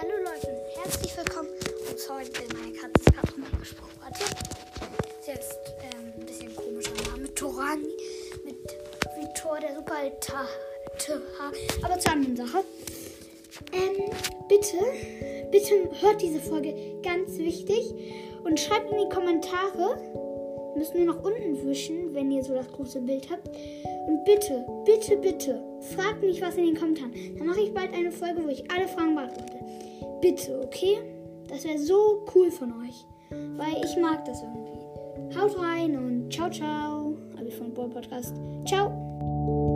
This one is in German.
Hallo Leute herzlich willkommen. Und heute meine Katze ist gerade nochmal gesprochen. Warte. Ist jetzt ähm, ein bisschen komischer Name. Torani mit Vitor der Superaltar. Aber zur anderen Sache. Ähm, bitte, bitte hört diese Folge ganz wichtig und schreibt in die Kommentare, Müssen wir nach unten wischen, wenn ihr so das große Bild habt. Und bitte, bitte, bitte, fragt nicht was in den Kommentaren. Dann mache ich bald eine Folge, wo ich alle Fragen beantworte. Bitte, okay? Das wäre so cool von euch. Weil ich mag das irgendwie. Haut rein und ciao, ciao. Abi von Boy Podcast. Ciao.